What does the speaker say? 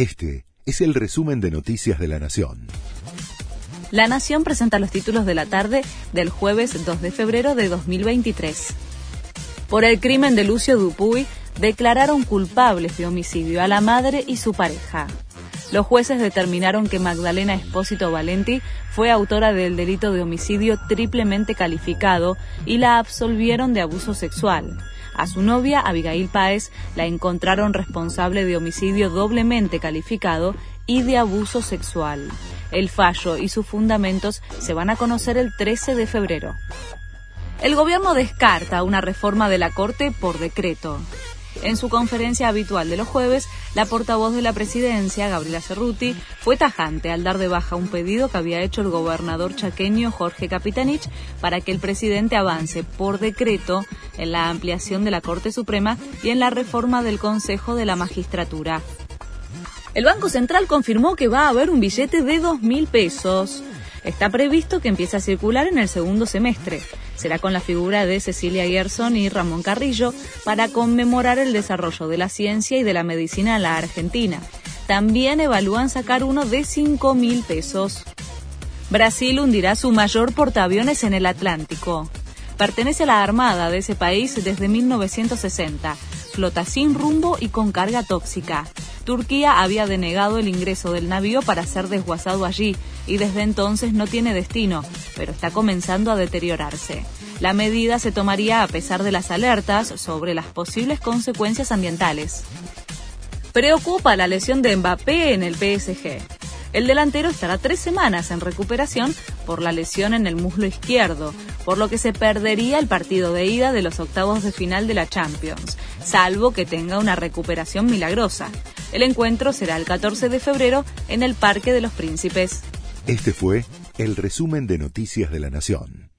Este es el resumen de Noticias de la Nación. La Nación presenta los títulos de la tarde del jueves 2 de febrero de 2023. Por el crimen de Lucio Dupuy, declararon culpables de homicidio a la madre y su pareja. Los jueces determinaron que Magdalena Espósito Valenti fue autora del delito de homicidio triplemente calificado y la absolvieron de abuso sexual. A su novia, Abigail Páez, la encontraron responsable de homicidio doblemente calificado y de abuso sexual. El fallo y sus fundamentos se van a conocer el 13 de febrero. El gobierno descarta una reforma de la Corte por decreto. En su conferencia habitual de los jueves, la portavoz de la presidencia, Gabriela Cerruti, fue tajante al dar de baja un pedido que había hecho el gobernador chaqueño Jorge Capitanich para que el presidente avance por decreto en la ampliación de la Corte Suprema y en la reforma del Consejo de la Magistratura. El Banco Central confirmó que va a haber un billete de dos mil pesos. Está previsto que empiece a circular en el segundo semestre. Será con la figura de Cecilia Gerson y Ramón Carrillo para conmemorar el desarrollo de la ciencia y de la medicina en la Argentina. También evalúan sacar uno de 5 mil pesos. Brasil hundirá su mayor portaaviones en el Atlántico. Pertenece a la Armada de ese país desde 1960. Flota sin rumbo y con carga tóxica. Turquía había denegado el ingreso del navío para ser desguazado allí y desde entonces no tiene destino, pero está comenzando a deteriorarse. La medida se tomaría a pesar de las alertas sobre las posibles consecuencias ambientales. Preocupa la lesión de Mbappé en el PSG. El delantero estará tres semanas en recuperación por la lesión en el muslo izquierdo, por lo que se perdería el partido de ida de los octavos de final de la Champions, salvo que tenga una recuperación milagrosa. El encuentro será el 14 de febrero en el Parque de los Príncipes. Este fue el resumen de Noticias de la Nación.